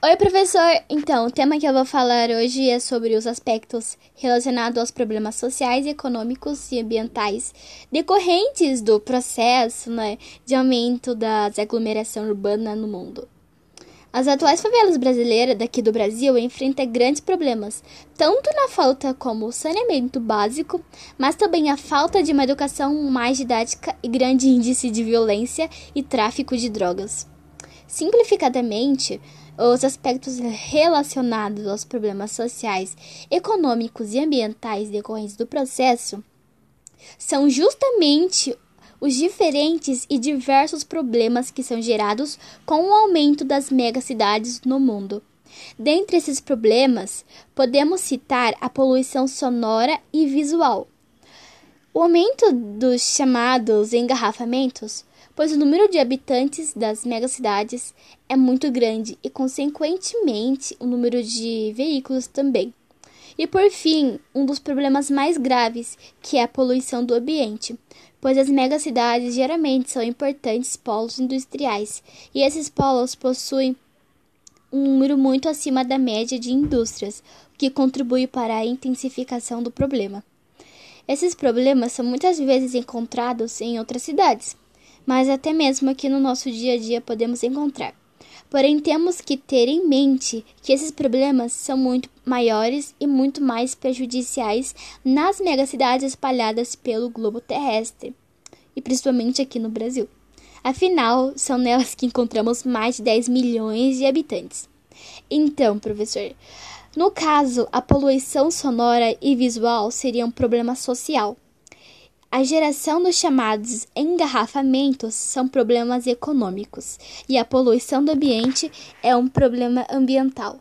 Oi, professor! Então, o tema que eu vou falar hoje é sobre os aspectos relacionados aos problemas sociais, econômicos e ambientais decorrentes do processo né, de aumento da aglomeração urbana no mundo. As atuais favelas brasileiras daqui do Brasil enfrentam grandes problemas, tanto na falta como saneamento básico, mas também a falta de uma educação mais didática e grande índice de violência e tráfico de drogas. Simplificadamente, os aspectos relacionados aos problemas sociais, econômicos e ambientais decorrentes do processo são justamente os diferentes e diversos problemas que são gerados com o aumento das megacidades no mundo. Dentre esses problemas, podemos citar a poluição sonora e visual. O aumento dos chamados engarrafamentos pois o número de habitantes das megacidades é muito grande e, consequentemente, o número de veículos também. E por fim, um dos problemas mais graves, que é a poluição do ambiente, pois as megacidades geralmente são importantes polos industriais, e esses polos possuem um número muito acima da média de indústrias, o que contribui para a intensificação do problema. Esses problemas são muitas vezes encontrados em outras cidades, mas até mesmo aqui no nosso dia a dia podemos encontrar. Porém, temos que ter em mente que esses problemas são muito maiores e muito mais prejudiciais nas megacidades espalhadas pelo globo terrestre, e principalmente aqui no Brasil. Afinal, são nelas que encontramos mais de 10 milhões de habitantes. Então, professor, no caso, a poluição sonora e visual seria um problema social a geração dos chamados engarrafamentos são problemas econômicos e a poluição do ambiente é um problema ambiental.